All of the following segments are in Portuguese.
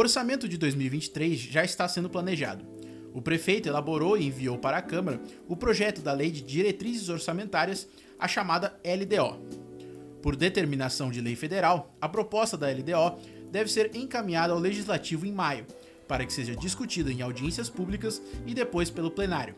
orçamento de 2023 já está sendo planejado. O prefeito elaborou e enviou para a Câmara o projeto da Lei de Diretrizes Orçamentárias, a chamada LDO. Por determinação de lei federal, a proposta da LDO deve ser encaminhada ao Legislativo em maio, para que seja discutida em audiências públicas e depois pelo plenário.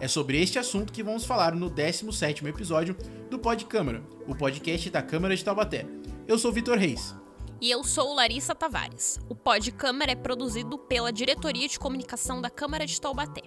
É sobre este assunto que vamos falar no 17º episódio do Pod Câmara, o podcast da Câmara de Taubaté. Eu sou Vitor Reis. E eu sou Larissa Tavares. O Pod Câmara é produzido pela Diretoria de Comunicação da Câmara de Taubaté.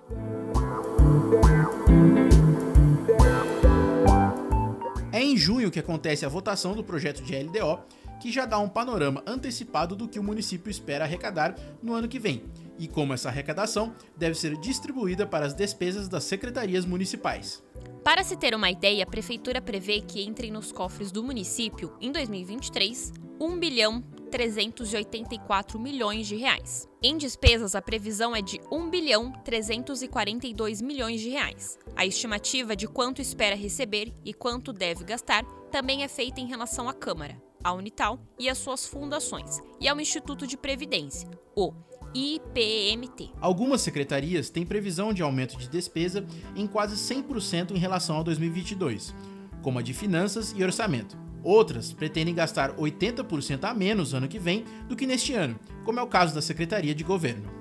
É em junho que acontece a votação do projeto de LDO, que já dá um panorama antecipado do que o município espera arrecadar no ano que vem e como essa arrecadação deve ser distribuída para as despesas das secretarias municipais. Para se ter uma ideia, a prefeitura prevê que entrem nos cofres do município, em 2023, 1 bilhão 384 milhões de reais. Em despesas, a previsão é de 1 bilhão 342 milhões de reais. A estimativa de quanto espera receber e quanto deve gastar também é feita em relação à Câmara, à Unital e às suas fundações, e ao Instituto de Previdência, o IPMT. Algumas secretarias têm previsão de aumento de despesa em quase 100% em relação a 2022, como a de Finanças e Orçamento. Outras pretendem gastar 80% a menos ano que vem do que neste ano, como é o caso da Secretaria de Governo.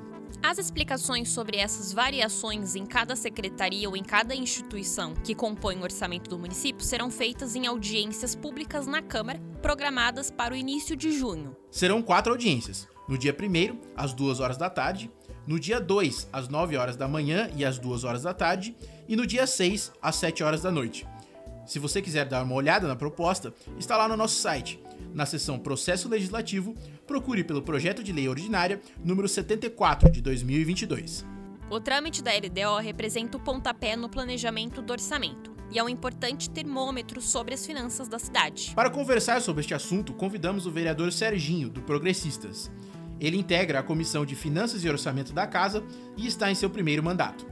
As explicações sobre essas variações em cada secretaria ou em cada instituição que compõe o orçamento do município serão feitas em audiências públicas na Câmara, programadas para o início de junho. Serão quatro audiências, no dia 1 às 2 horas da tarde, no dia 2, às 9 horas da manhã e às 2 horas da tarde, e no dia 6, às 7 horas da noite. Se você quiser dar uma olhada na proposta, está lá no nosso site. Na seção Processo Legislativo, procure pelo Projeto de Lei Ordinária número 74 de 2022. O trâmite da LDO representa o pontapé no planejamento do orçamento e é um importante termômetro sobre as finanças da cidade. Para conversar sobre este assunto, convidamos o vereador Serginho, do Progressistas. Ele integra a Comissão de Finanças e Orçamento da Casa e está em seu primeiro mandato.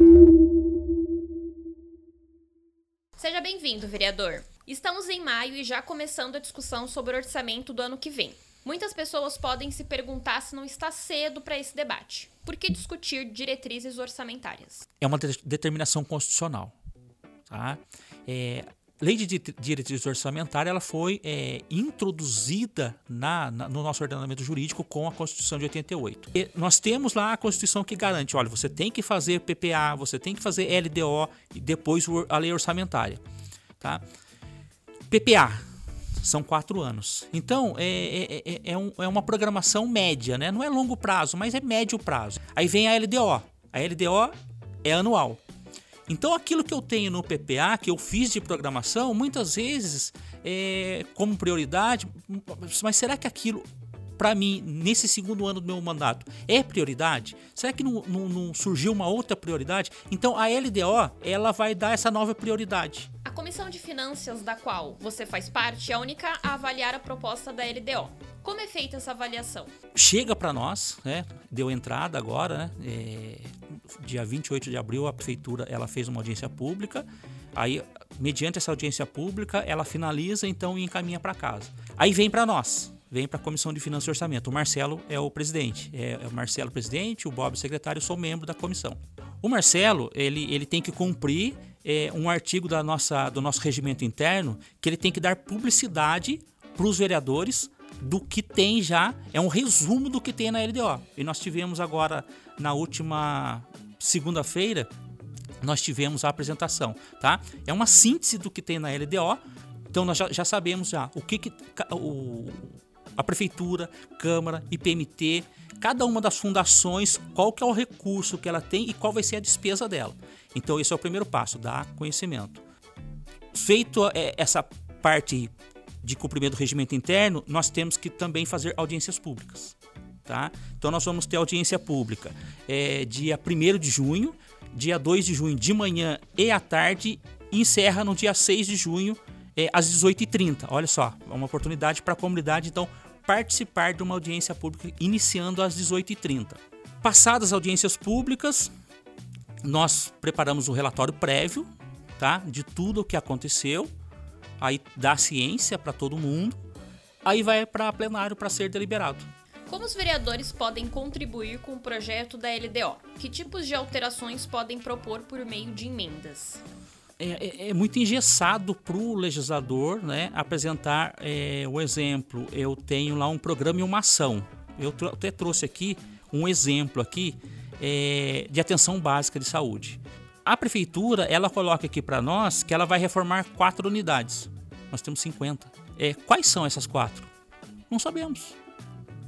Seja bem-vindo, vereador. Estamos em maio e já começando a discussão sobre o orçamento do ano que vem. Muitas pessoas podem se perguntar se não está cedo para esse debate. Por que discutir diretrizes orçamentárias? É uma de determinação constitucional. Tá? É, lei de diretriz orçamentária ela foi é, introduzida na, na, no nosso ordenamento jurídico com a Constituição de 88. E nós temos lá a Constituição que garante, olha, você tem que fazer PPA, você tem que fazer LDO e depois a lei orçamentária. Tá? PPA são quatro anos. Então é, é, é, é, um, é uma programação média, né? não é longo prazo, mas é médio prazo. Aí vem a LDO. A LDO é anual. Então, aquilo que eu tenho no PPA, que eu fiz de programação, muitas vezes é como prioridade, mas será que aquilo para mim, nesse segundo ano do meu mandato, é prioridade? Será que não, não, não, surgiu uma outra prioridade? Então a LDO ela vai dar essa nova prioridade. A comissão de finanças da qual você faz parte é a única a avaliar a proposta da LDO. Como é feita essa avaliação? Chega para nós, né? Deu entrada agora, né? É, dia 28 de abril a prefeitura ela fez uma audiência pública. Aí, mediante essa audiência pública, ela finaliza então e encaminha para casa. Aí vem para nós vem para a Comissão de Finanças e Orçamento. O Marcelo é o presidente. É, é o Marcelo presidente, o Bob secretário, eu sou membro da comissão. O Marcelo, ele, ele tem que cumprir é, um artigo da nossa, do nosso regimento interno que ele tem que dar publicidade para os vereadores do que tem já, é um resumo do que tem na LDO. E nós tivemos agora, na última segunda-feira, nós tivemos a apresentação, tá? É uma síntese do que tem na LDO, então nós já, já sabemos já o que, que o, a prefeitura, Câmara, IPMT, cada uma das fundações, qual que é o recurso que ela tem e qual vai ser a despesa dela. Então esse é o primeiro passo, dar conhecimento. Feito é, essa parte de cumprimento do regimento interno, nós temos que também fazer audiências públicas. Tá? Então nós vamos ter audiência pública é, dia 1 de junho, dia 2 de junho de manhã e à tarde, e encerra no dia 6 de junho é, às 18h30. Olha só, é uma oportunidade para a comunidade, então, participar de uma audiência pública iniciando às 18h30. Passadas as audiências públicas, nós preparamos um relatório prévio tá, de tudo o que aconteceu, aí dá ciência para todo mundo, aí vai para plenário para ser deliberado. Como os vereadores podem contribuir com o projeto da LDO? Que tipos de alterações podem propor por meio de emendas? É, é, é muito engessado para o legislador né, apresentar é, o exemplo. Eu tenho lá um programa e uma ação. Eu até trouxe aqui um exemplo aqui é, de atenção básica de saúde. A prefeitura ela coloca aqui para nós que ela vai reformar quatro unidades. Nós temos 50. É, quais são essas quatro? Não sabemos.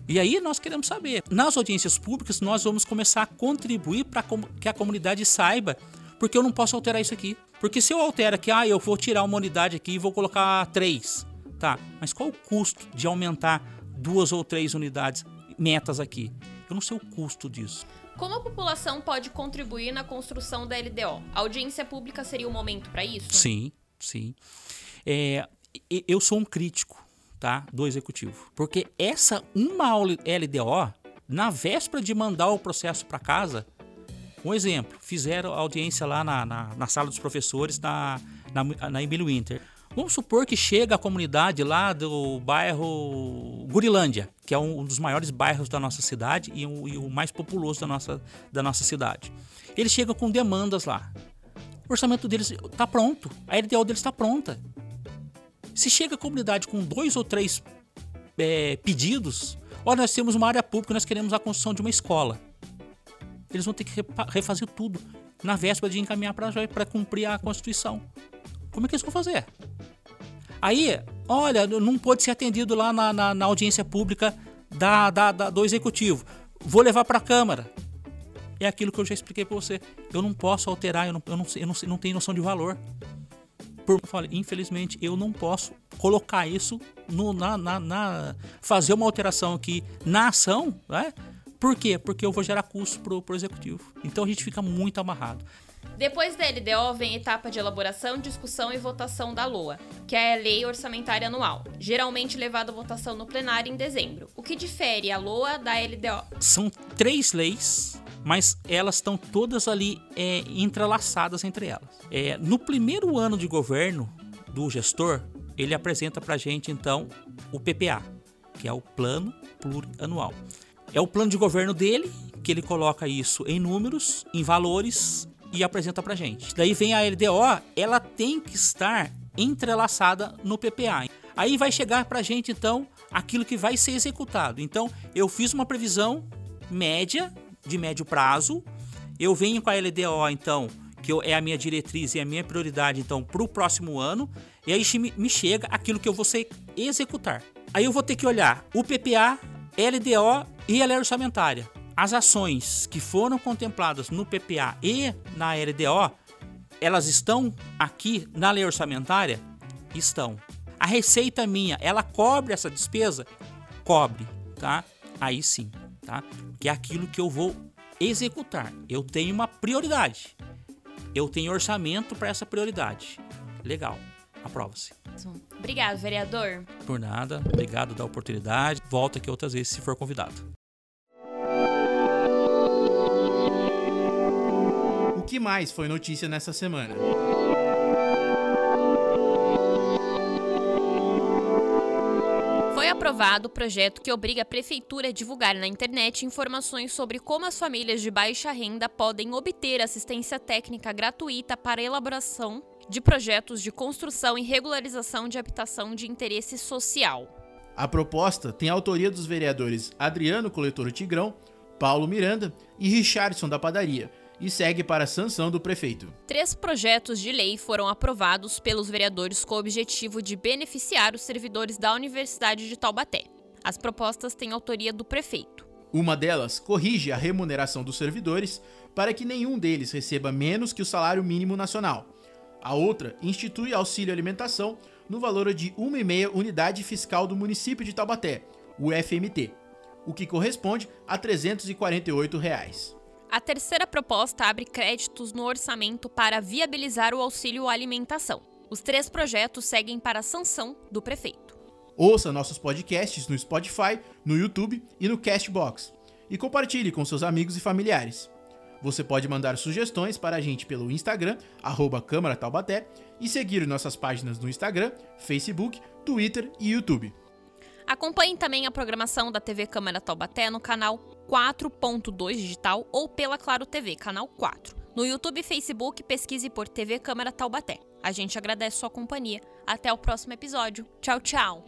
E aí nós queremos saber. Nas audiências públicas, nós vamos começar a contribuir para que a comunidade saiba, porque eu não posso alterar isso aqui. Porque se eu altero aqui, ah, eu vou tirar uma unidade aqui e vou colocar três. Tá, mas qual o custo de aumentar duas ou três unidades, metas aqui? Eu não sei o custo disso. Como a população pode contribuir na construção da LDO? A audiência pública seria o momento para isso? Sim, sim. É, eu sou um crítico tá, do executivo. Porque essa uma LDO, na véspera de mandar o processo para casa, um exemplo, fizeram audiência lá na, na, na sala dos professores na, na, na Emílio Winter. Vamos supor que chega a comunidade lá do bairro Gurilândia, que é um dos maiores bairros da nossa cidade e, um, e o mais populoso da nossa, da nossa cidade. Eles chegam com demandas lá. O orçamento deles está pronto, a LDO deles está pronta. Se chega a comunidade com dois ou três é, pedidos, olha, nós temos uma área pública, nós queremos a construção de uma escola. Eles vão ter que refazer tudo na véspera de encaminhar para cumprir a Constituição. Como é que eles vão fazer? Aí, olha, não pode ser atendido lá na, na, na audiência pública da, da, da, do Executivo. Vou levar para a Câmara. É aquilo que eu já expliquei para você. Eu não posso alterar, eu não, eu não, eu não, não tenho noção de valor por infelizmente eu não posso colocar isso no, na, na, na, fazer uma alteração aqui na ação, né? Por quê? Porque eu vou gerar custo pro, pro executivo. Então a gente fica muito amarrado. Depois da LDO vem a etapa de elaboração, discussão e votação da LOA, que é a Lei Orçamentária Anual, geralmente levada à votação no plenário em dezembro. O que difere a LOA da LDO? São três leis mas elas estão todas ali é, entrelaçadas entre elas. É, no primeiro ano de governo do gestor, ele apresenta para gente então o PPA, que é o Plano Plurianual. É o plano de governo dele, que ele coloca isso em números, em valores e apresenta para a gente. Daí vem a LDO, ela tem que estar entrelaçada no PPA. Aí vai chegar para a gente então aquilo que vai ser executado. Então eu fiz uma previsão média de médio prazo. Eu venho com a LDO, então, que é a minha diretriz e a minha prioridade, então, para o próximo ano. E aí me chega aquilo que eu vou ser executar. Aí eu vou ter que olhar o PPA, LDO e a lei orçamentária. As ações que foram contempladas no PPA e na LDO, elas estão aqui na lei orçamentária? Estão. A receita minha, ela cobre essa despesa? Cobre, tá? Aí sim tá? Que é aquilo que eu vou executar. Eu tenho uma prioridade. Eu tenho orçamento para essa prioridade. Legal. Aprova-se. Obrigado, vereador. Por nada. Obrigado da oportunidade. Volta aqui outras vezes se for convidado. Que mais foi notícia nessa semana? aprovado o projeto que obriga a prefeitura a divulgar na internet informações sobre como as famílias de baixa renda podem obter assistência técnica gratuita para a elaboração de projetos de construção e regularização de habitação de interesse social. A proposta tem a autoria dos vereadores Adriano Coletor Tigrão, Paulo Miranda e Richardson da Padaria, e segue para a sanção do prefeito. Três projetos de lei foram aprovados pelos vereadores com o objetivo de beneficiar os servidores da Universidade de Taubaté. As propostas têm autoria do prefeito. Uma delas corrige a remuneração dos servidores para que nenhum deles receba menos que o salário mínimo nacional. A outra institui auxílio alimentação no valor de 1,5 unidade fiscal do município de Taubaté, o FMT, o que corresponde a 348 reais. A terceira proposta abre créditos no orçamento para viabilizar o auxílio alimentação. Os três projetos seguem para a sanção do prefeito. Ouça nossos podcasts no Spotify, no YouTube e no Castbox. E compartilhe com seus amigos e familiares. Você pode mandar sugestões para a gente pelo Instagram, arroba Câmara Taubaté, e seguir nossas páginas no Instagram, Facebook, Twitter e YouTube. Acompanhe também a programação da TV Câmara Taubaté no canal 4.2 digital ou pela Claro TV, canal 4. No YouTube e Facebook, pesquise por TV Câmara Taubaté. A gente agradece sua companhia. Até o próximo episódio. Tchau, tchau!